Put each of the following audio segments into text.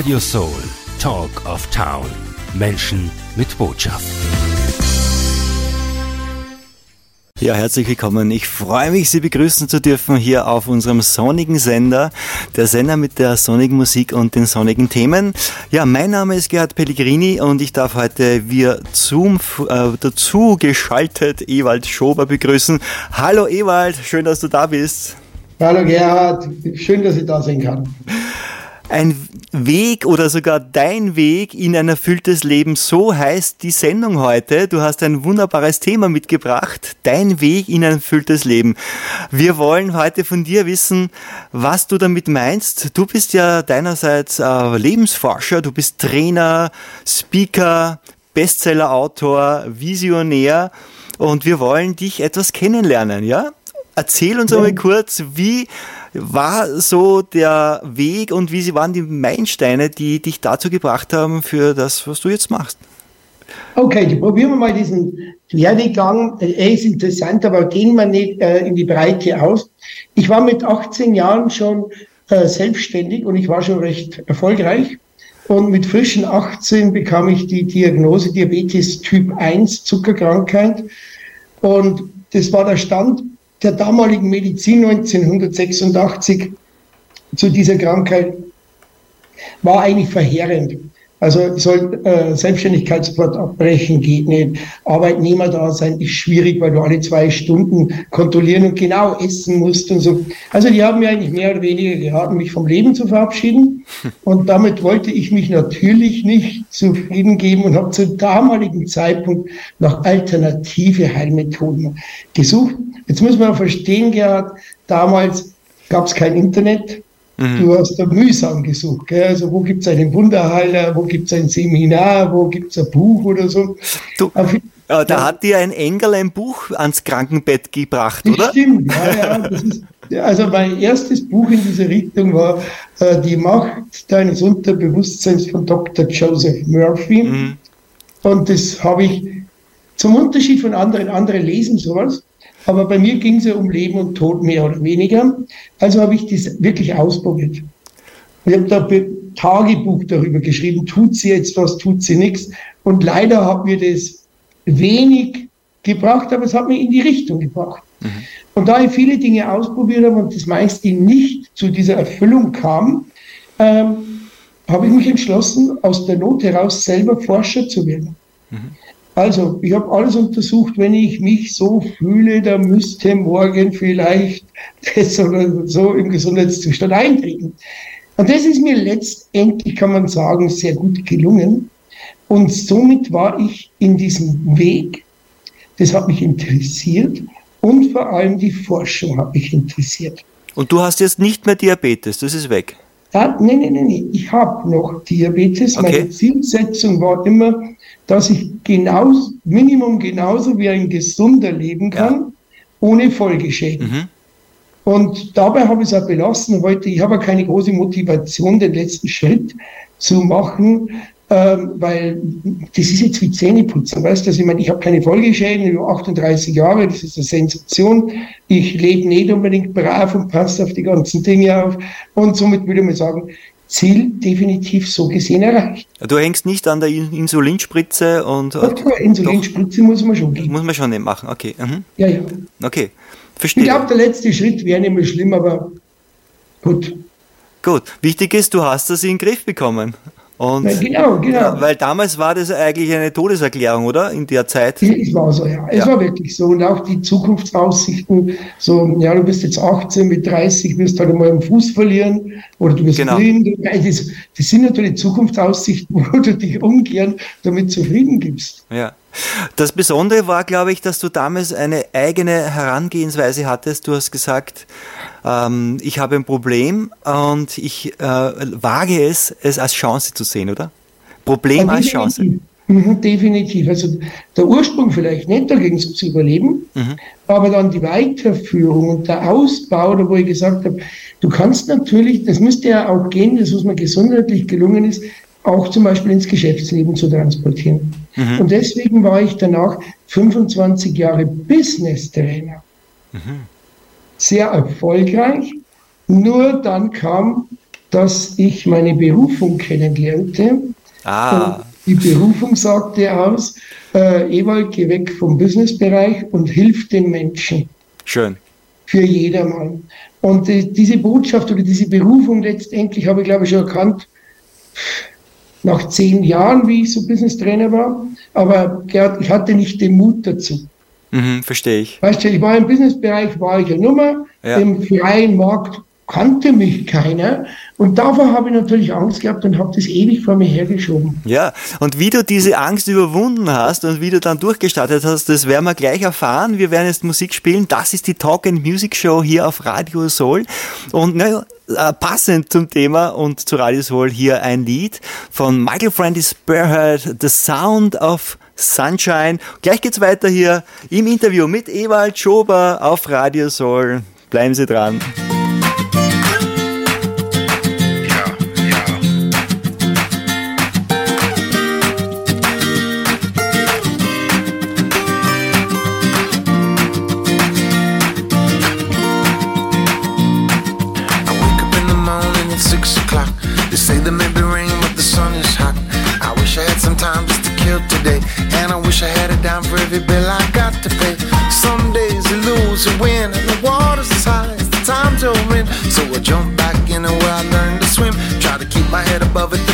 Radio Soul, Talk of Town. Menschen mit Botschaft. Ja, herzlich willkommen. Ich freue mich, Sie begrüßen zu dürfen hier auf unserem sonnigen Sender. Der Sender mit der sonnigen Musik und den sonnigen Themen. Ja, mein Name ist Gerhard Pellegrini und ich darf heute via Zoom äh, dazu geschaltet Ewald Schober begrüßen. Hallo Ewald, schön, dass du da bist. Hallo Gerhard, schön, dass ich da sein kann. Ein Weg oder sogar dein Weg in ein erfülltes Leben, so heißt die Sendung heute. Du hast ein wunderbares Thema mitgebracht, dein Weg in ein erfülltes Leben. Wir wollen heute von dir wissen, was du damit meinst. Du bist ja deinerseits äh, Lebensforscher, du bist Trainer, Speaker, Bestsellerautor, Visionär und wir wollen dich etwas kennenlernen, ja? Erzähl uns einmal kurz, wie war so der Weg und wie waren die Meilensteine, die dich dazu gebracht haben für das, was du jetzt machst? Okay, probieren wir mal diesen Werdegang. Er ist interessant, aber gehen wir nicht äh, in die Breite aus. Ich war mit 18 Jahren schon äh, selbstständig und ich war schon recht erfolgreich. Und mit frischen 18 bekam ich die Diagnose Diabetes Typ 1 Zuckerkrankheit. Und das war der Stand der damaligen Medizin 1986 zu dieser Krankheit war eigentlich verheerend. Also soll äh, Selbstständigkeit sofort abbrechen, geht nicht. Arbeitnehmer da sein ist schwierig, weil du alle zwei Stunden kontrollieren und genau essen musst und so. Also die haben mir eigentlich mehr oder weniger geraten, mich vom Leben zu verabschieden. Und damit wollte ich mich natürlich nicht zufrieden geben und habe zum damaligen Zeitpunkt nach alternative Heilmethoden gesucht. Jetzt muss man verstehen, Gerhard, damals gab es kein Internet. Mhm. Du hast da mühsam gesucht. Gell? Also wo gibt es einen Wunderheiler, wo gibt es ein Seminar, wo gibt es ein Buch oder so. Du, Auf, äh, da ja. hat dir ein Engel ein Buch ans Krankenbett gebracht, oder? Stimmt, ja, ja. Das ist, also mein erstes Buch in diese Richtung war äh, Die Macht deines Unterbewusstseins von Dr. Joseph Murphy. Mhm. Und das habe ich zum Unterschied von anderen, andere lesen sowas. Aber bei mir ging es ja um Leben und Tod mehr oder weniger. Also habe ich das wirklich ausprobiert. Ich habe da Tagebuch darüber geschrieben, tut sie jetzt was, tut sie nichts. Und leider hat mir das wenig gebracht, aber es hat mich in die Richtung gebracht. Mhm. Und da ich viele Dinge ausprobiert habe und das meiste nicht zu dieser Erfüllung kam, ähm, habe ich mich entschlossen, aus der Not heraus selber Forscher zu werden. Mhm. Also, ich habe alles untersucht, wenn ich mich so fühle, da müsste morgen vielleicht das oder so im Gesundheitszustand eintreten. Und das ist mir letztendlich, kann man sagen, sehr gut gelungen. Und somit war ich in diesem Weg. Das hat mich interessiert und vor allem die Forschung hat mich interessiert. Und du hast jetzt nicht mehr Diabetes, das ist weg. Nee, nee, nee, nee. Ich habe noch Diabetes. Okay. Meine Zielsetzung war immer, dass ich genauso, Minimum genauso wie ein Gesunder leben kann, ja. ohne Folgeschäden. Mhm. Und dabei habe ich es auch belassen. Heute, ich habe keine große Motivation, den letzten Schritt zu machen, ähm, weil das ist jetzt wie Zähneputzen, weißt du? Also ich meine, ich habe keine Folgeschäden über 38 Jahre, das ist eine Sensation. Ich lebe nicht unbedingt brav und passe auf die ganzen Dinge auf. Und somit würde man sagen, Ziel definitiv so gesehen erreicht. Du hängst nicht an der Insulinspritze und. Doch, Insulinspritze doch, muss man schon gehen. Muss man schon nicht machen, okay. Mhm. Ja, ja. Okay, verstehe. Ich glaube, der letzte Schritt wäre nicht mehr schlimm, aber gut. Gut, wichtig ist, du hast das in den Griff bekommen. Und ja, genau, genau. Weil damals war das eigentlich eine Todeserklärung, oder? In der Zeit. Es war so, ja. Es ja. war wirklich so. Und auch die Zukunftsaussichten, so, ja, du bist jetzt 18, mit 30 wirst du halt einmal einen Fuß verlieren oder du wirst genau. blind. Das, das sind natürlich Zukunftsaussichten, wo du dich ungern damit zufrieden gibst. Ja. Das Besondere war, glaube ich, dass du damals eine eigene Herangehensweise hattest. Du hast gesagt, ähm, ich habe ein Problem und ich äh, wage es, es als Chance zu sehen, oder? Problem als Chance. Mhm, definitiv. Also der Ursprung vielleicht nicht, dagegen zu überleben, mhm. aber dann die Weiterführung und der Ausbau, da wo ich gesagt habe, du kannst natürlich, das müsste ja auch gehen, das was mir gesundheitlich gelungen ist, auch zum Beispiel ins Geschäftsleben zu transportieren. Mhm. Und deswegen war ich danach 25 Jahre Business Trainer. Mhm. Sehr erfolgreich. Nur dann kam dass ich meine Berufung kennenlernte. Ah. Und die Berufung sagte aus, äh, Ewald, geh weg vom Businessbereich und hilf den Menschen. Schön. Für jedermann. Und äh, diese Botschaft oder diese Berufung letztendlich habe ich, glaube ich, schon erkannt, nach zehn Jahren, wie ich so Business Trainer war. Aber Gerd, ich hatte nicht den Mut dazu. Mhm, verstehe ich. Weißt du, ich war im Businessbereich, war ich eine Nummer, ja. im freien Markt kannte mich keiner. Und davor habe ich natürlich Angst gehabt und habe das ewig vor mir hergeschoben. Ja, und wie du diese Angst überwunden hast und wie du dann durchgestartet hast, das werden wir gleich erfahren. Wir werden jetzt Musik spielen. Das ist die Talk and Music Show hier auf Radio Soul. Und naja, äh, passend zum Thema und zu Radio Soul hier ein Lied von Michael Frandy Spearhead, The Sound of Sunshine. Gleich geht's weiter hier im Interview mit Ewald Schober auf Radio Soul. Bleiben Sie dran. Every bill I got to pay. Some days you lose, you win, and the water's as high as the time to win. So I jump back in where I learned to swim. Try to keep my head above it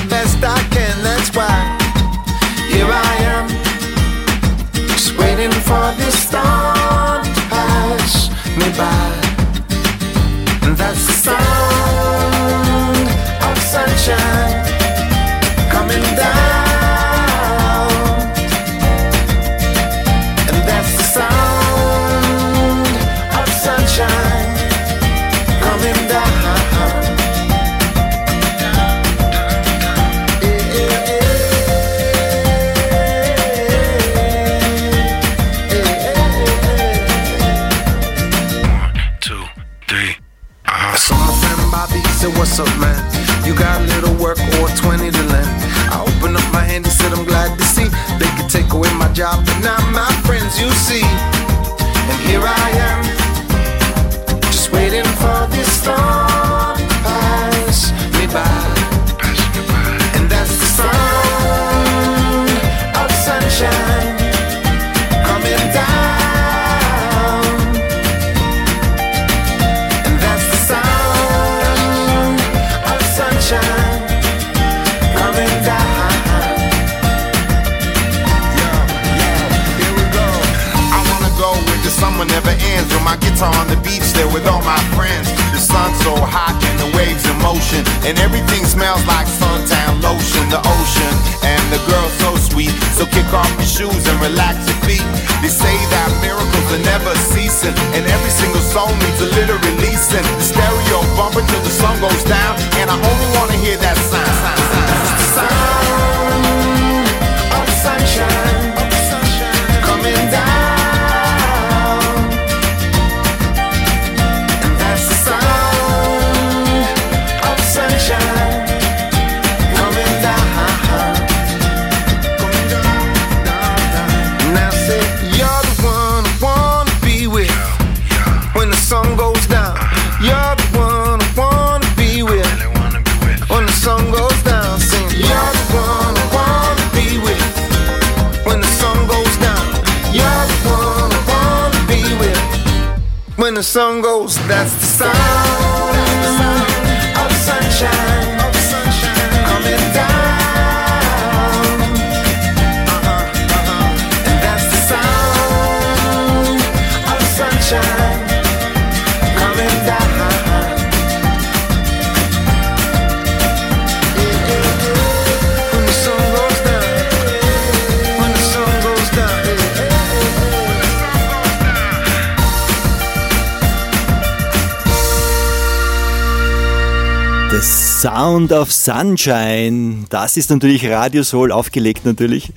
with all my friends. The sun's so hot and the waves in motion, and everything smells like suntan lotion. The ocean and the girl so sweet. So kick off your shoes and relax your feet. They say that miracles are never ceasing, and every single song needs a little releasing. The stereo bumping till the sun goes down, and I only wanna hear that sound. Sound of sunshine the sun goes, that's Sound of Sunshine. Das ist natürlich Radio Soul aufgelegt natürlich.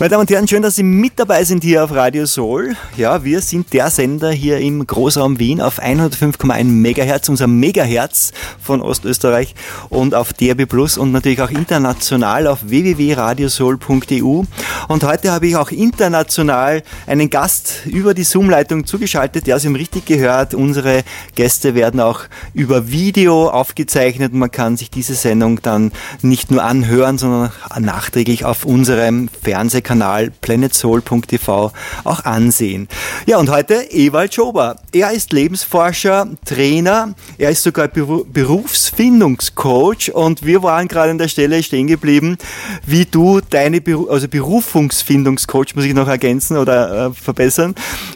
Meine Damen und Herren, schön, dass Sie mit dabei sind hier auf Radio Soul. Ja, wir sind der Sender hier im Großraum Wien auf 105,1 Megahertz, unser Megahertz von Ostösterreich und auf DRB Plus und natürlich auch international auf www.radiosoul.eu. Und heute habe ich auch international einen Gast über die Zoom-Leitung zugeschaltet. Ja, Sie haben richtig gehört, unsere Gäste werden auch über Video aufgezeichnet man kann sich diese Sendung dann nicht nur anhören, sondern nachträglich auf unserem Fernsehkanal planetsoul.tv auch ansehen. Ja, und heute Ewald Schober. Er ist Lebensforscher, Trainer, er ist sogar Berufsfindungscoach und wir waren gerade an der Stelle stehen geblieben, wie du deine Beru also Berufungsfindungscoach, muss ich noch ergänzen oder äh, verbessern.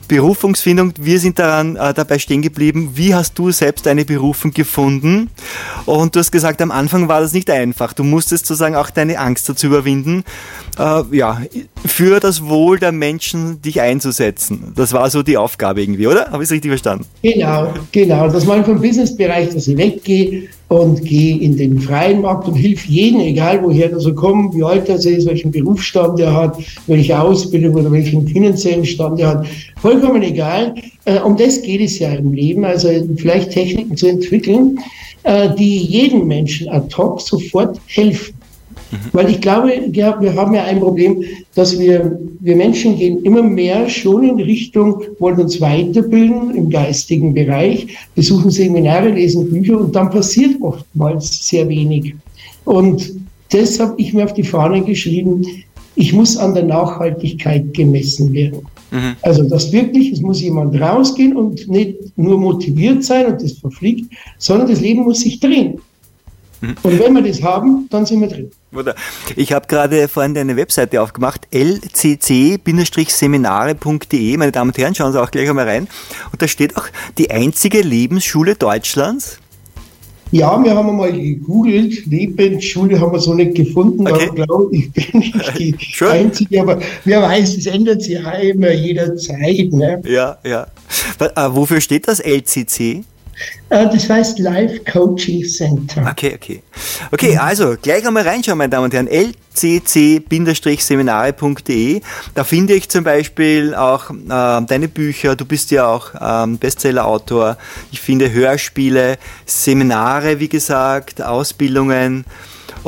Berufungsfindung, wir sind daran äh, dabei stehen geblieben. Wie hast du selbst deine Berufung gefunden? Und du hast gesagt, am Anfang war das nicht einfach. Du musstest sozusagen auch deine Angst dazu überwinden, äh, ja, für das Wohl der Menschen dich einzusetzen. Das war so die Aufgabe irgendwie, oder? Habe ich es richtig verstanden? Genau, genau. Das war vom Businessbereich, dass ich weggehe und gehe in den freien Markt und hilf jedem, egal woher er so kommt, wie alt er ist, welchen Berufsstand er hat, welche Ausbildung oder welchen finanziellen Stand er hat. Vollkommen egal. Äh, um das geht es ja im Leben, also vielleicht Techniken zu entwickeln, äh, die jedem Menschen ad hoc sofort helfen. Mhm. Weil ich glaube, ja, wir haben ja ein Problem, dass wir, wir Menschen gehen immer mehr schon in Richtung, wollen uns weiterbilden im geistigen Bereich, besuchen Seminare, lesen Bücher und dann passiert oftmals sehr wenig. Und das habe ich mir auf die Fahne geschrieben, ich muss an der Nachhaltigkeit gemessen werden. Mhm. Also das wirklich, es muss jemand rausgehen und nicht nur motiviert sein und das verfliegt, sondern das Leben muss sich drehen. Mhm. Und wenn wir das haben, dann sind wir drin. Ich habe gerade vorhin eine Webseite aufgemacht, lcc-seminare.de. Meine Damen und Herren, schauen Sie auch gleich einmal rein. Und da steht auch die einzige Lebensschule Deutschlands. Ja, wir haben mal gegoogelt, Lebensschule haben wir so nicht gefunden, okay. aber glaube ich bin nicht die Schön. Einzige, aber wer weiß, es ändert sich ja immer jederzeit. Ne? Ja, ja. Äh, wofür steht das LCC? Äh, das heißt Live Coaching Center. Okay, okay. Okay, also gleich einmal reinschauen, meine Damen und Herren. lcc-seminare.de. Da finde ich zum Beispiel auch äh, deine Bücher. Du bist ja auch ähm, Bestseller-Autor. Ich finde Hörspiele, Seminare, wie gesagt, Ausbildungen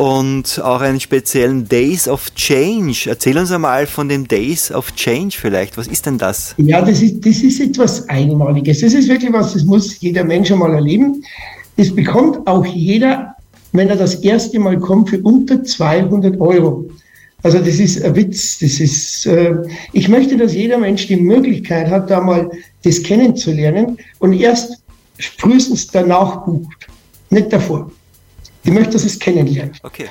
und auch einen speziellen Days of Change. Erzähl uns einmal von den Days of Change vielleicht. Was ist denn das? Ja, das ist, das ist etwas Einmaliges. Das ist wirklich was, das muss jeder Mensch einmal erleben. Das bekommt auch jeder, wenn er das erste Mal kommt, für unter 200 Euro. Also das ist ein Witz. Das ist, äh, ich möchte, dass jeder Mensch die Möglichkeit hat, da mal das kennenzulernen und erst frühestens danach bucht, nicht davor. Ich möchte, dass es kennenlernt. Okay.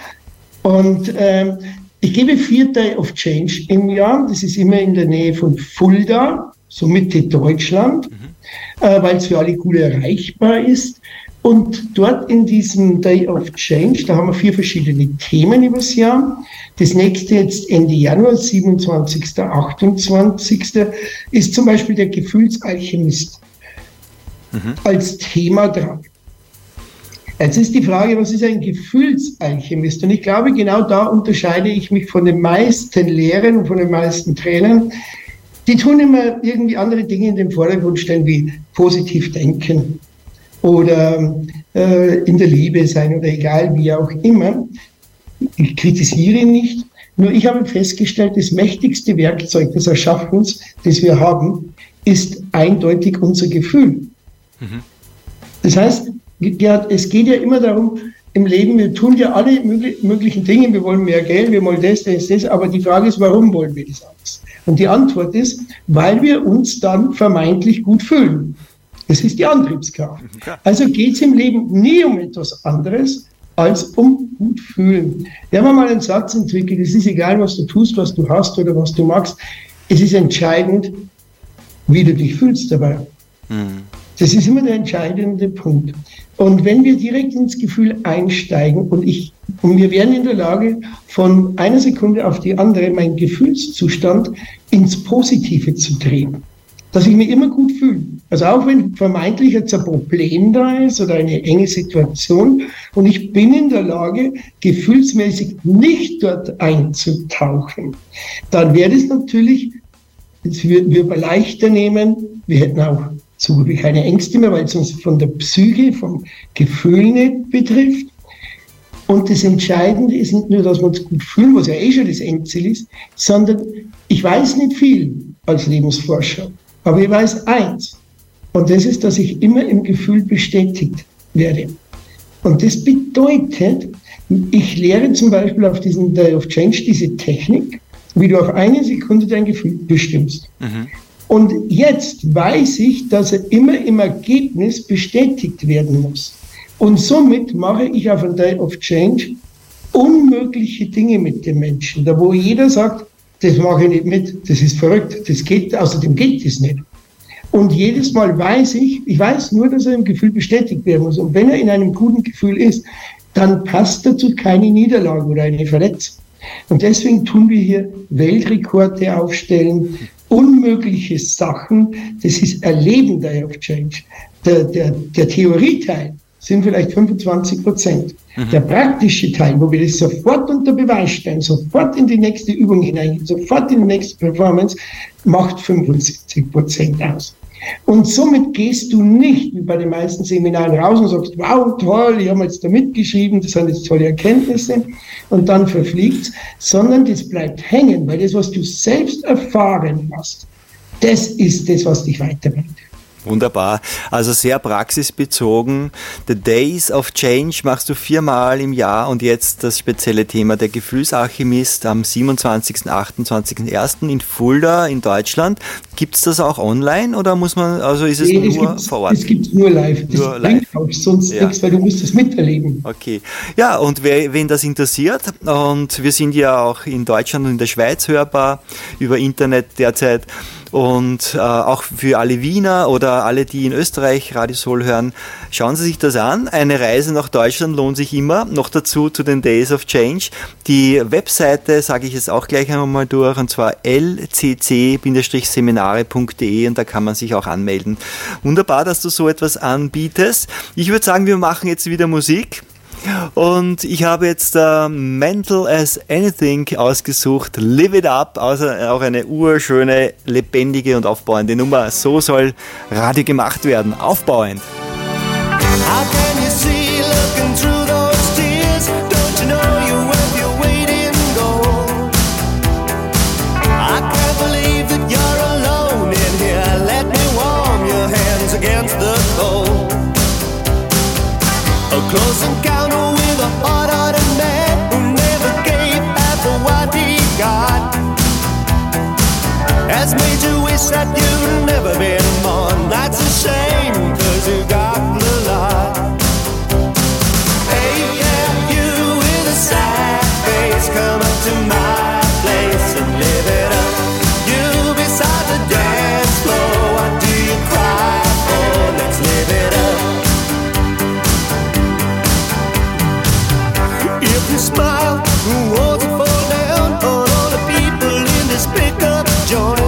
Und ähm, ich gebe vier Day of Change im Jahr. Das ist immer in der Nähe von Fulda, so Mitte Deutschland, mhm. äh, weil es für alle gut erreichbar ist. Und dort in diesem Day of Change, da haben wir vier verschiedene Themen übers Jahr. Das nächste jetzt Ende Januar, 27., 28. ist zum Beispiel der Gefühlsalchemist mhm. als Thema dran. Jetzt ist die Frage, was ist ein Gefühlsalchemist? Und ich glaube, genau da unterscheide ich mich von den meisten Lehrern und von den meisten Trainern. Die tun immer irgendwie andere Dinge in den Vordergrund stellen, wie positiv denken oder äh, in der Liebe sein oder egal wie auch immer. Ich kritisiere nicht. Nur ich habe festgestellt, das mächtigste Werkzeug des Erschaffens, das wir haben, ist eindeutig unser Gefühl. Mhm. Das heißt, Gerhard, es geht ja immer darum, im Leben, wir tun ja alle möglichen Dinge, wir wollen mehr Geld, wir wollen das, das, das, aber die Frage ist, warum wollen wir das alles? Und die Antwort ist, weil wir uns dann vermeintlich gut fühlen. Das ist die Antriebskraft. Also geht es im Leben nie um etwas anderes als um gut fühlen. Wir haben mal einen Satz entwickelt, es ist egal, was du tust, was du hast oder was du magst, es ist entscheidend, wie du dich fühlst dabei. Mhm. Das ist immer der entscheidende Punkt. Und wenn wir direkt ins Gefühl einsteigen und ich, und wir wären in der Lage, von einer Sekunde auf die andere meinen Gefühlszustand ins Positive zu drehen, dass ich mich immer gut fühle. Also auch wenn vermeintlich jetzt ein Problem da ist oder eine enge Situation und ich bin in der Lage, gefühlsmäßig nicht dort einzutauchen, dann wäre es natürlich, das würden wir leichter nehmen, wir hätten auch ich keine Ängste mehr, weil es uns von der Psyche, vom Gefühl nicht betrifft. Und das Entscheidende ist nicht nur, dass wir uns gut fühlen, was ja eh schon das Endziel ist, sondern ich weiß nicht viel als Lebensforscher, aber ich weiß eins. Und das ist, dass ich immer im Gefühl bestätigt werde. Und das bedeutet, ich lehre zum Beispiel auf diesen Day of Change diese Technik, wie du auf eine Sekunde dein Gefühl bestimmst. Mhm. Und jetzt weiß ich, dass er immer im Ergebnis bestätigt werden muss. Und somit mache ich auf ein Day of Change unmögliche Dinge mit dem Menschen, da wo jeder sagt, das mache ich nicht mit, das ist verrückt, das geht, außerdem geht das nicht. Und jedes Mal weiß ich, ich weiß nur, dass er im Gefühl bestätigt werden muss. Und wenn er in einem guten Gefühl ist, dann passt dazu keine Niederlage oder eine Verletzung. Und deswegen tun wir hier Weltrekorde aufstellen, unmögliche Sachen. Das ist Erleben der Change. Der, der, der Theorieteil sind vielleicht 25 Prozent. Mhm. Der praktische Teil, wo wir das sofort unter Beweis stellen, sofort in die nächste Übung hineingehen, sofort in die nächste Performance, macht 75 Prozent aus. Und somit gehst du nicht wie bei den meisten Seminaren raus und sagst, wow, toll, ich habe jetzt da mitgeschrieben, das sind jetzt tolle Erkenntnisse und dann verfliegt sondern das bleibt hängen, weil das, was du selbst erfahren hast, das ist das, was dich weiterbringt. Wunderbar. Also sehr praxisbezogen. The Days of Change machst du viermal im Jahr und jetzt das spezielle Thema der Gefühlsalchemist am 27. 28. 1. in Fulda in Deutschland. Gibt es das auch online oder muss man, also ist es nee, nur vor Ort? Es gibt nur live. Das nur live. auch sonst ja. nichts, weil du musst es miterleben. Okay. Ja, und wer, wen das interessiert, und wir sind ja auch in Deutschland und in der Schweiz hörbar über Internet derzeit, und äh, auch für alle Wiener oder alle, die in Österreich Radio Soul hören, schauen Sie sich das an. Eine Reise nach Deutschland lohnt sich immer. Noch dazu zu den Days of Change. Die Webseite sage ich jetzt auch gleich einmal durch, und zwar lcc-seminare.de und da kann man sich auch anmelden. Wunderbar, dass du so etwas anbietest. Ich würde sagen, wir machen jetzt wieder Musik. Und ich habe jetzt äh, Mental as Anything ausgesucht. Live It Up, also auch eine urschöne, lebendige und aufbauende Nummer. So soll Radio gemacht werden. Aufbauend. How can that you've never been born. That's a shame, cause you got the lot. Hey, yeah, you with a sad face, come up to my place and live it up. You beside the dance floor, what do you cry for? Let's live it up. If you smile, who live it up.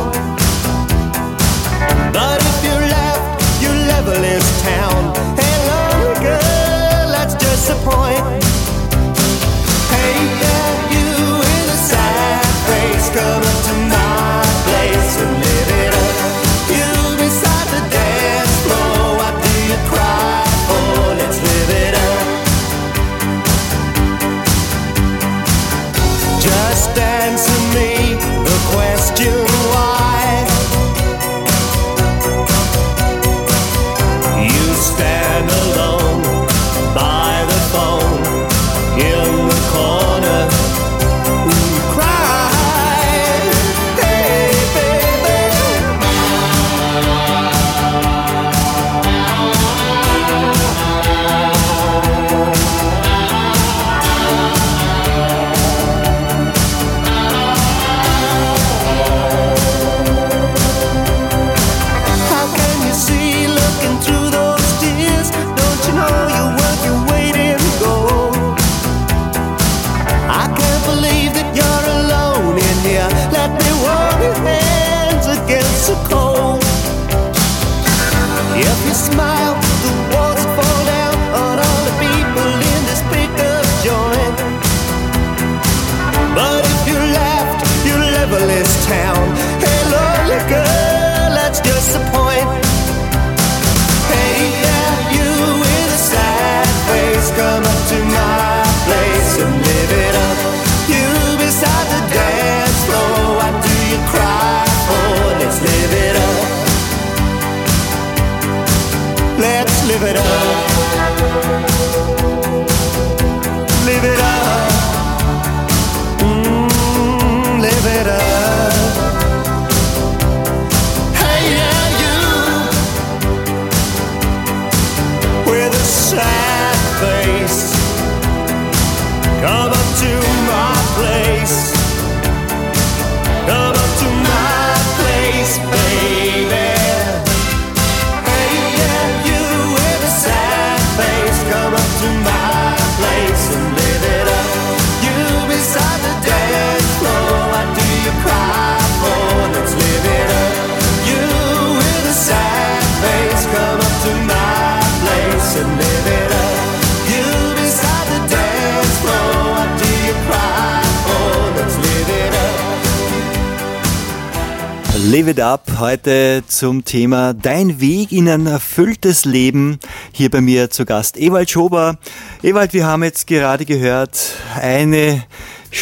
Live It Up heute zum Thema Dein Weg in ein erfülltes Leben. Hier bei mir zu Gast Ewald Schober. Ewald, wir haben jetzt gerade gehört, eine,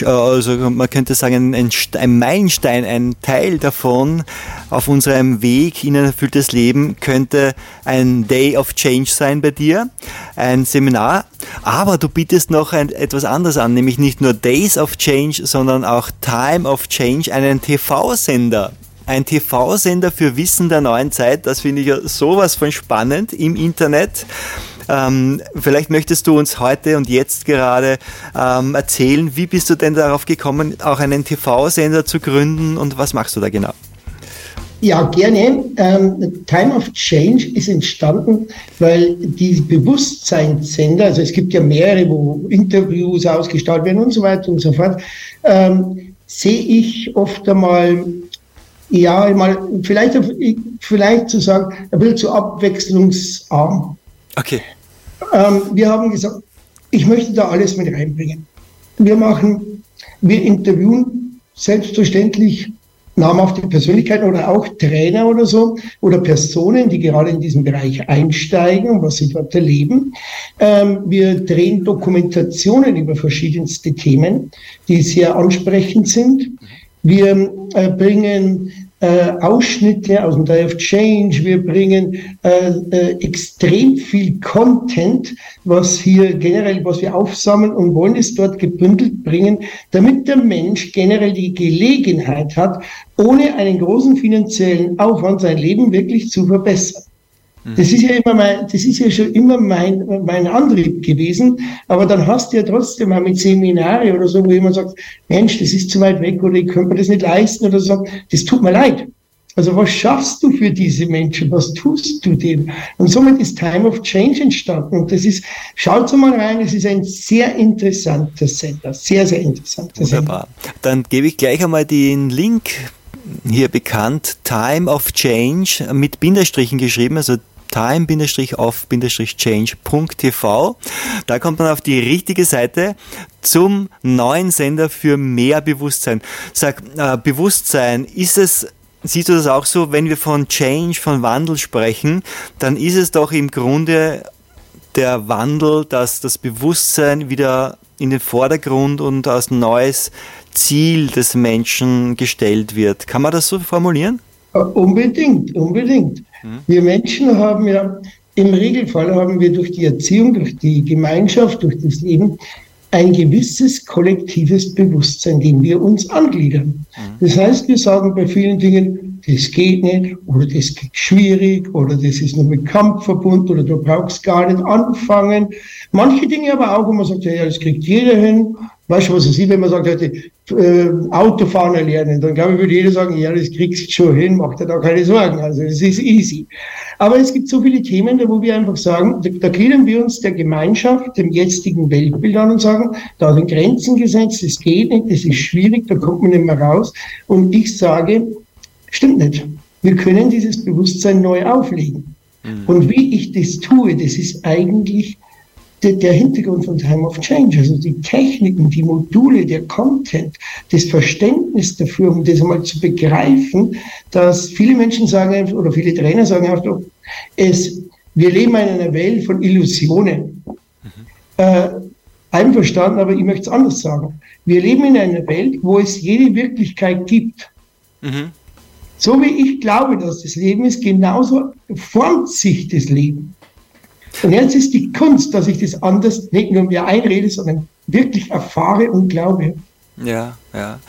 also man könnte sagen, ein Meilenstein, ein Teil davon auf unserem Weg in ein erfülltes Leben könnte ein Day of Change sein bei dir, ein Seminar. Aber du bietest noch ein, etwas anderes an, nämlich nicht nur Days of Change, sondern auch Time of Change, einen TV-Sender. Ein TV-Sender für Wissen der neuen Zeit, das finde ich ja sowas von spannend im Internet. Ähm, vielleicht möchtest du uns heute und jetzt gerade ähm, erzählen, wie bist du denn darauf gekommen, auch einen TV-Sender zu gründen und was machst du da genau? Ja, gerne. Ähm, Time of Change ist entstanden, weil die Bewusstseinssender, also es gibt ja mehrere, wo Interviews ausgestrahlt werden und so weiter und so fort, ähm, sehe ich oft einmal, ja, mal vielleicht, vielleicht zu sagen, ein bisschen zu abwechslungsarm. Okay. Ähm, wir haben gesagt, ich möchte da alles mit reinbringen. Wir machen, wir interviewen selbstverständlich namhafte Persönlichkeiten oder auch Trainer oder so oder Personen, die gerade in diesem Bereich einsteigen und was sie dort erleben. Ähm, wir drehen Dokumentationen über verschiedenste Themen, die sehr ansprechend sind. Wir äh, bringen äh, Ausschnitte aus dem Day of Change, wir bringen äh, äh, extrem viel Content, was hier generell, was wir aufsammeln und wollen es dort gebündelt bringen, damit der Mensch generell die Gelegenheit hat, ohne einen großen finanziellen Aufwand sein Leben wirklich zu verbessern. Das ist ja immer mein, das ist ja schon immer mein, mein Antrieb gewesen. Aber dann hast du ja trotzdem mal mit Seminare oder so, wo jemand sagt, Mensch, das ist zu weit weg oder ich könnte mir das nicht leisten oder so. Das tut mir leid. Also was schaffst du für diese Menschen? Was tust du dem? Und somit ist Time of Change entstanden. Und das ist, schaut mal rein, es ist ein sehr interessanter Sender. Sehr, sehr interessanter Sender. Wunderbar. Dann gebe ich gleich einmal den Link hier bekannt, Time of Change mit Binderstrichen geschrieben, also time-of-change.tv. Da kommt man auf die richtige Seite zum neuen Sender für mehr Bewusstsein. Sag, äh, Bewusstsein, ist es Siehst du das auch so, wenn wir von Change, von Wandel sprechen, dann ist es doch im Grunde der Wandel, dass das Bewusstsein wieder in den Vordergrund und als neues Ziel des Menschen gestellt wird. Kann man das so formulieren? Äh, Unbedingt, unbedingt. Wir Menschen haben ja, im Regelfall haben wir durch die Erziehung, durch die Gemeinschaft, durch das Leben ein gewisses kollektives Bewusstsein, dem wir uns angliedern. Das heißt, wir sagen bei vielen Dingen, das geht nicht oder das geht schwierig oder das ist nur mit Kampf verbunden oder du brauchst gar nicht anfangen. Manche Dinge aber auch, wo man sagt, ja, das kriegt jeder hin. Weißt du, was es ist, wenn man sagt, heute, äh, Autofahren erlernen, dann glaube ich, würde jeder sagen, ja, das kriegst du schon hin, mach dir da keine Sorgen. Also, das ist easy. Aber es gibt so viele Themen, wo wir einfach sagen, da, da gliedern wir uns der Gemeinschaft, dem jetzigen Weltbild an und sagen, da sind Grenzen gesetzt, das geht nicht, das ist schwierig, da kommt man nicht mehr raus. Und ich sage, stimmt nicht. Wir können dieses Bewusstsein neu auflegen. Und wie ich das tue, das ist eigentlich der, der Hintergrund von Time of Change, also die Techniken, die Module, der Content, das Verständnis dafür, um das einmal zu begreifen, dass viele Menschen sagen oder viele Trainer sagen einfach, es, wir leben in einer Welt von Illusionen. Äh, einverstanden, aber ich möchte es anders sagen. Wir leben in einer Welt, wo es jede Wirklichkeit gibt. So wie ich glaube, dass das Leben ist, genauso formt sich das Leben. Und jetzt ist die Kunst, dass ich das anders nicht nur mir einrede, sondern wirklich erfahre und glaube. Ja, ja.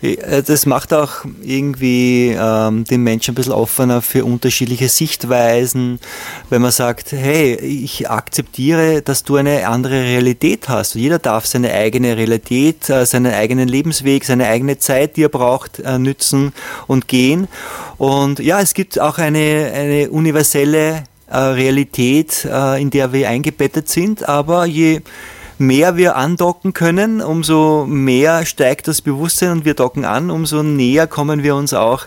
Äh, das macht auch irgendwie ähm, den Menschen ein bisschen offener für unterschiedliche Sichtweisen, wenn man sagt, hey, ich akzeptiere, dass du eine andere Realität hast. Jeder darf seine eigene Realität, äh, seinen eigenen Lebensweg, seine eigene Zeit, die er braucht, äh, nützen und gehen. Und ja, es gibt auch eine, eine universelle äh, Realität, äh, in der wir eingebettet sind, aber je mehr wir andocken können, umso mehr steigt das Bewusstsein und wir docken an, umso näher kommen wir uns auch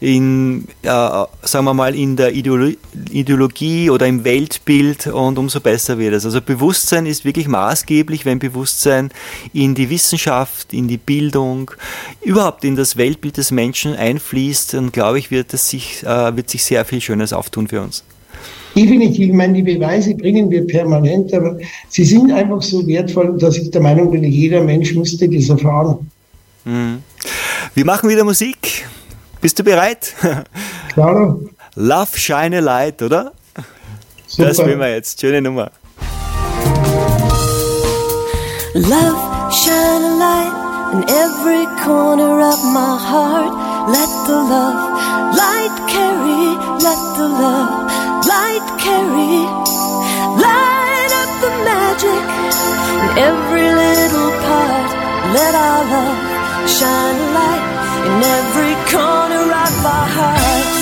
in, äh, sagen wir mal, in der Ideologie oder im Weltbild und umso besser wird es. Also Bewusstsein ist wirklich maßgeblich, wenn Bewusstsein in die Wissenschaft, in die Bildung, überhaupt in das Weltbild des Menschen einfließt, dann glaube ich, wird, es sich, äh, wird sich sehr viel Schönes auftun für uns. Definitiv, ich meine, die Beweise bringen wir permanent, aber sie sind einfach so wertvoll, dass ich der Meinung bin, jeder Mensch müsste das erfahren. Mhm. Wir machen wieder Musik. Bist du bereit? Klar. Love Shine a Light, oder? Super. Das will wir jetzt. Schöne Nummer. Love shine a light in every corner of my heart. Let the love light carry, let the love light carry. Light up the magic in every little part. Let our love shine a light in every corner of our hearts.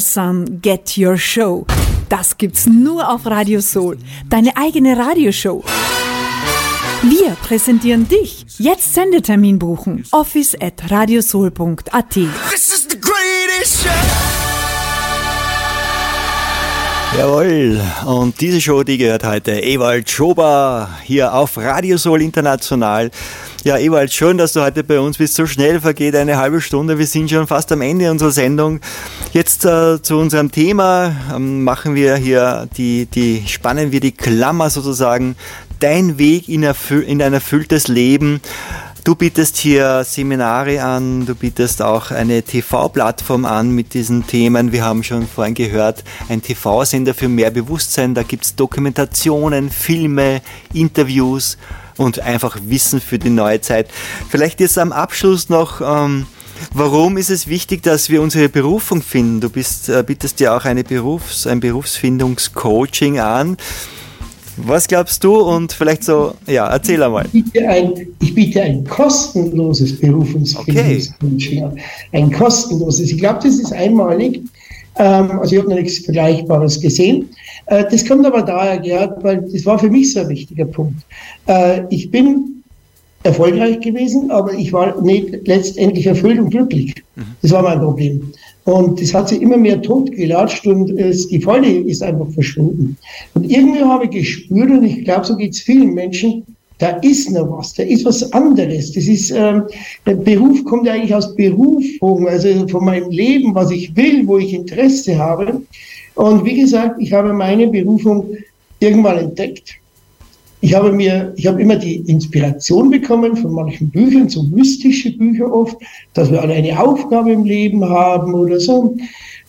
Sun, Get Your Show. Das gibt's nur auf Radio Soul, deine eigene Radioshow. Wir präsentieren dich. Jetzt Sendetermin buchen. Office at radiosoul.at. This is the greatest show. Jawohl, und diese Show, die gehört heute Ewald Schober hier auf Radio Soul International. Ja, Ewald, schön, dass du heute bei uns bist. So schnell vergeht eine halbe Stunde. Wir sind schon fast am Ende unserer Sendung. Jetzt äh, zu unserem Thema ähm, machen wir hier die, die, spannen wir die Klammer sozusagen. Dein Weg in, erfüll, in ein erfülltes Leben. Du bietest hier Seminare an, du bietest auch eine TV-Plattform an mit diesen Themen. Wir haben schon vorhin gehört, ein TV-Sender für mehr Bewusstsein. Da gibt es Dokumentationen, Filme, Interviews und einfach Wissen für die neue Zeit. Vielleicht jetzt am Abschluss noch, ähm, Warum ist es wichtig, dass wir unsere Berufung finden? Du bist, äh, bietest ja auch eine Berufs-, ein Berufsfindungscoaching an. Was glaubst du? Und vielleicht so, ja, erzähl einmal. Ich biete ein, ich biete ein kostenloses Berufungsfindungscoaching an. Ein kostenloses. Ich glaube, das ist einmalig. Ähm, also ich habe noch nichts Vergleichbares gesehen. Äh, das kommt aber daher, Gerhard, weil das war für mich so ein wichtiger Punkt. Äh, ich bin erfolgreich gewesen, aber ich war nicht letztendlich erfüllt und glücklich. Das war mein Problem. Und das hat sich immer mehr totgelatscht und es, die Freude ist einfach verschwunden. Und irgendwie habe ich gespürt, und ich glaube, so geht es vielen Menschen, da ist noch was, da ist was anderes. Das ist, ähm, der Beruf kommt ja eigentlich aus Berufung, also von meinem Leben, was ich will, wo ich Interesse habe. Und wie gesagt, ich habe meine Berufung irgendwann entdeckt. Ich habe mir, ich habe immer die Inspiration bekommen von manchen Büchern, so mystische Bücher oft, dass wir alle eine Aufgabe im Leben haben oder so.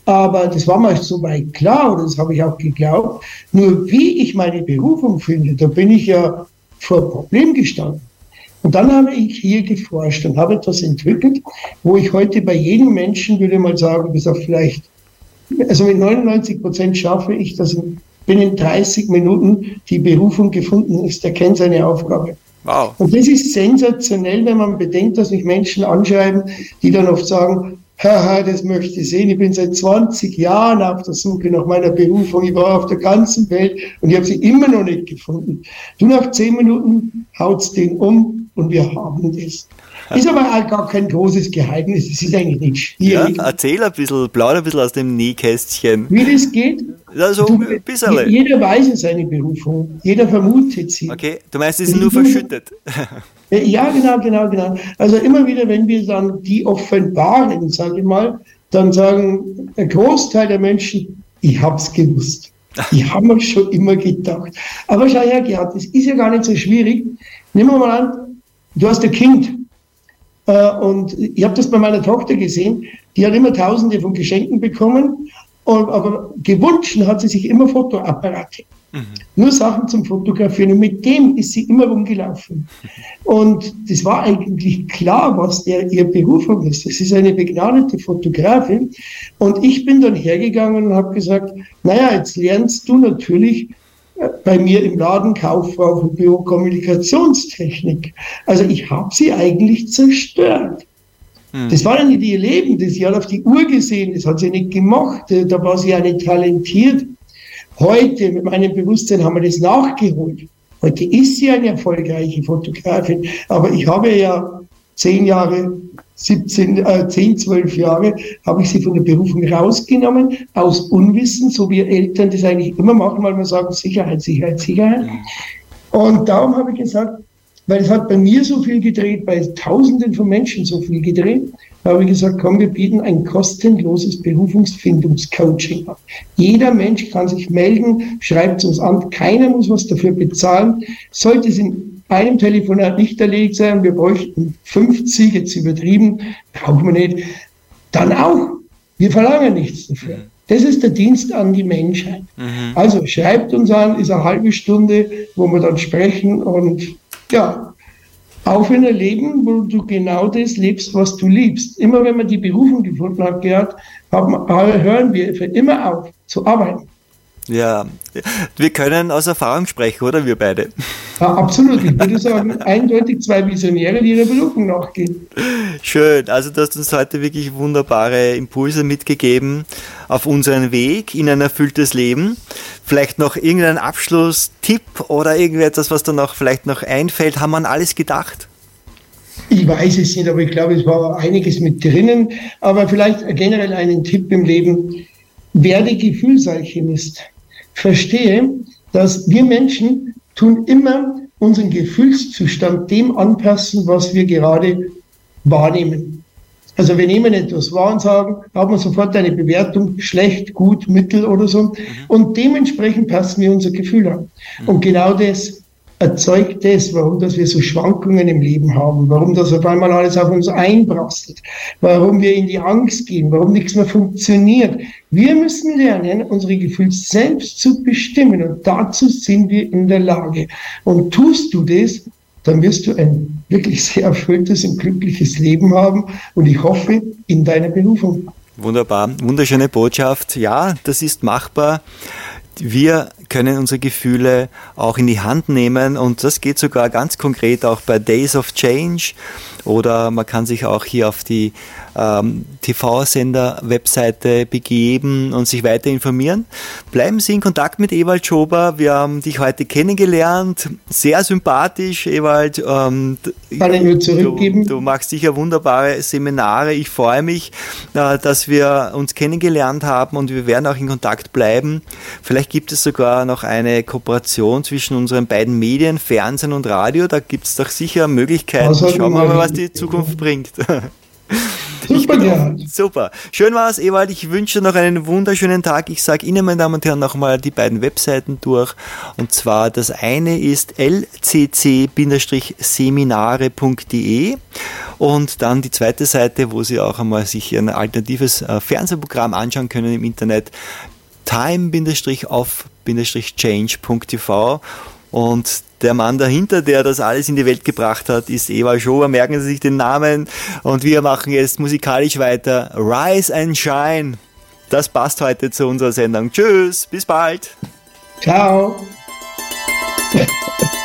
Aber das war mir so weit klar, oder das habe ich auch geglaubt. Nur wie ich meine Berufung finde, da bin ich ja vor Problem gestanden. Und dann habe ich hier geforscht und habe etwas entwickelt, wo ich heute bei jedem Menschen, würde mal sagen, bis auf vielleicht, also mit 99 Prozent schaffe ich das binnen 30 Minuten die Berufung gefunden ist, der kennt seine Aufgabe. Wow. Und das ist sensationell, wenn man bedenkt, dass mich Menschen anschreiben, die dann oft sagen, haha, das möchte ich sehen, ich bin seit 20 Jahren auf der Suche nach meiner Berufung, ich war auf der ganzen Welt und ich habe sie immer noch nicht gefunden. Du nach 10 Minuten haut's den um und wir haben das. Ist aber auch gar kein großes Geheimnis, es ist eigentlich nicht Ja, schwierig. erzähl ein bisschen, plauder ein bisschen aus dem Nähkästchen. Wie das geht? Ja, so Du, ein bisschen. Jeder weiß seine Berufung, jeder vermutet sie. Okay, du meinst, die sind nur verschüttet. Ja, genau, genau, genau. Also immer wieder, wenn wir dann die offenbaren, sage ich mal, dann sagen ein Großteil der Menschen, ich hab's gewusst. Ich habe mir schon immer gedacht. Aber schau her, Gerhard, das ist ja gar nicht so schwierig. Nehmen wir mal an, du hast ein Kind. Äh, Und ich habe das bei meiner Tochter gesehen, die hat immer tausende von Geschenken bekommen, und, aber gewünscht hat sie sich immer Fotoapparate. Nur Sachen zum Fotografieren. Und mit dem ist sie immer rumgelaufen. Und das war eigentlich klar, was der, ihr Berufung ist. Das ist eine begnadete Fotografin. Und ich bin dann hergegangen und habe gesagt, naja, jetzt lernst du natürlich äh, bei mir im Laden Kauffrau für Biokommunikationstechnik. Also ich habe sie eigentlich zerstört. Das war ja nicht ihr Leben, das sie hat auf die Uhr gesehen, das hat sie nicht gemacht, da war sie ja nicht talentiert. Heute mit meinem Bewusstsein haben wir das nachgeholt. Heute ist sie eine erfolgreiche Fotografin, aber ich habe ja zehn Jahre, 17, äh, 10, 12 Jahre, habe ich sie von der Berufung rausgenommen, aus Unwissen, so wie Eltern das eigentlich immer machen, weil man sagt, Sicherheit, Sicherheit, Sicherheit. Und darum habe ich gesagt, weil es hat bei mir so viel gedreht, bei Tausenden von Menschen so viel gedreht, habe ich gesagt, komm, wir bieten ein kostenloses Berufungsfindungscoaching an. Jeder Mensch kann sich melden, schreibt es uns an, keiner muss was dafür bezahlen. Sollte es in einem Telefonat nicht erledigt sein, wir bräuchten 50, jetzt übertrieben, brauchen wir nicht, dann auch. Wir verlangen nichts dafür. Das ist der Dienst an die Menschheit. Also schreibt uns an, ist eine halbe Stunde, wo wir dann sprechen und ja, auf in ein Leben, wo du genau das lebst, was du liebst. Immer wenn man die Berufung gefunden hat, Gerhard, hören wir für immer auf zu arbeiten. Ja, wir können aus Erfahrung sprechen, oder wir beide? Ja, absolut. Ich würde sagen, eindeutig zwei Visionäre, die ihrer Berufung nachgehen. Schön, also du hast uns heute wirklich wunderbare Impulse mitgegeben auf unseren Weg in ein erfülltes Leben. Vielleicht noch irgendein Abschlusstipp oder irgendetwas, was da noch vielleicht noch einfällt. Haben wir an alles gedacht? Ich weiß es nicht, aber ich glaube, es war einiges mit drinnen. Aber vielleicht generell einen Tipp im Leben. Werde Gefühlsalchemist. Verstehe, dass wir Menschen tun immer unseren Gefühlszustand dem anpassen, was wir gerade wahrnehmen. Also wir nehmen etwas wahr und sagen, haben wir sofort eine Bewertung, schlecht, gut, mittel oder so. Und dementsprechend passen wir unser Gefühl an. Und genau das erzeugt das, warum dass wir so Schwankungen im Leben haben, warum das auf einmal alles auf uns einprasselt, warum wir in die Angst gehen, warum nichts mehr funktioniert. Wir müssen lernen, unsere Gefühle selbst zu bestimmen und dazu sind wir in der Lage. Und tust du das, dann wirst du ein wirklich sehr erfülltes und glückliches Leben haben und ich hoffe in deiner Berufung. Wunderbar, wunderschöne Botschaft. Ja, das ist machbar. Wir können unsere Gefühle auch in die Hand nehmen. Und das geht sogar ganz konkret auch bei Days of Change oder man kann sich auch hier auf die ähm, TV-Sender-Webseite begeben und sich weiter informieren. Bleiben Sie in Kontakt mit Ewald Schober. Wir haben dich heute kennengelernt. Sehr sympathisch, Ewald. Ähm, kann ich nur zurückgeben. Du, du, machst sicher wunderbare Seminare. Ich freue mich, äh, dass wir uns kennengelernt haben und wir werden auch in Kontakt bleiben. Vielleicht gibt es sogar noch eine Kooperation zwischen unseren beiden Medien, Fernsehen und Radio. Da gibt es doch sicher Möglichkeiten. Schauen wir mal, was die Zukunft bringt. Super, ja. Super. Schön war es, Ewald. Ich wünsche noch einen wunderschönen Tag. Ich sage Ihnen, meine Damen und Herren, nochmal die beiden Webseiten durch. Und zwar das eine ist lcc-seminare.de und dann die zweite Seite, wo Sie auch einmal sich ein alternatives äh, Fernsehprogramm anschauen können im Internet, time-off-change.tv und der Mann dahinter, der das alles in die Welt gebracht hat, ist Eva Schober. Merken Sie sich den Namen. Und wir machen jetzt musikalisch weiter. Rise and Shine. Das passt heute zu unserer Sendung. Tschüss, bis bald. Ciao.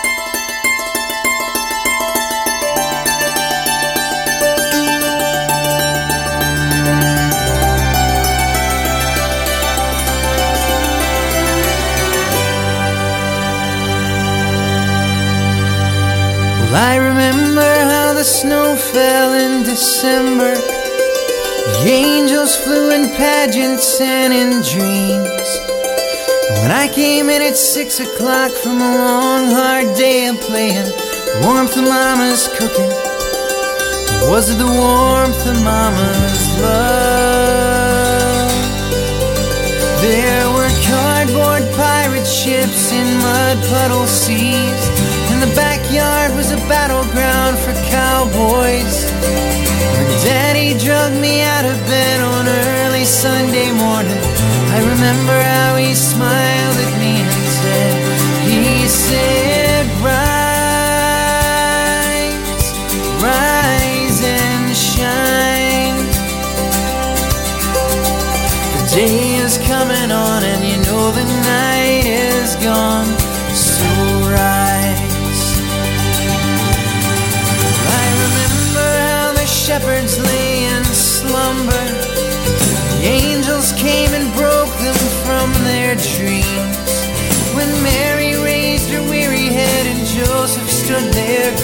I remember how the snow fell in December. The angels flew in pageants and in dreams. When I came in at six o'clock from a long, hard day of playing, the warmth of Mama's cooking. Was it the warmth of Mama's love? There were cardboard pirate ships in mud puddle seas. Backyard was a battleground for cowboys. When Daddy drugged me out of bed on early Sunday morning, I remember how he smiled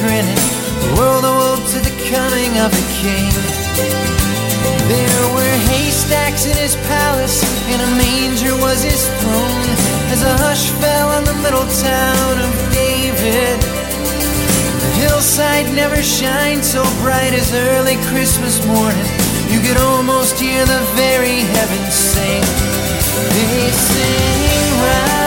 grinning, the world awoke to the coming of a king. There were haystacks in his palace, and a manger was his throne. As a hush fell on the little town of David, the hillside never shined so bright as early Christmas morning. You could almost hear the very heavens sing. They sing, rise,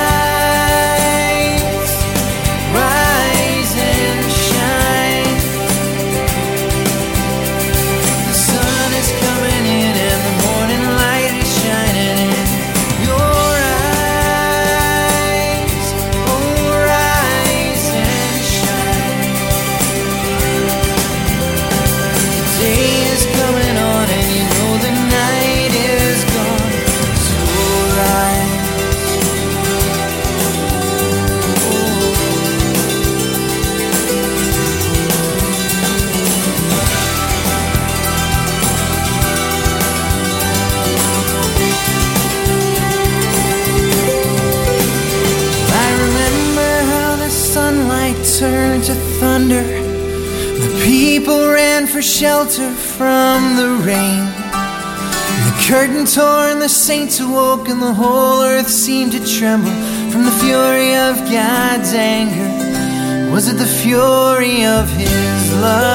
saints awoke, and the whole earth seemed to tremble from the fury of God's anger. Was it the fury of His love?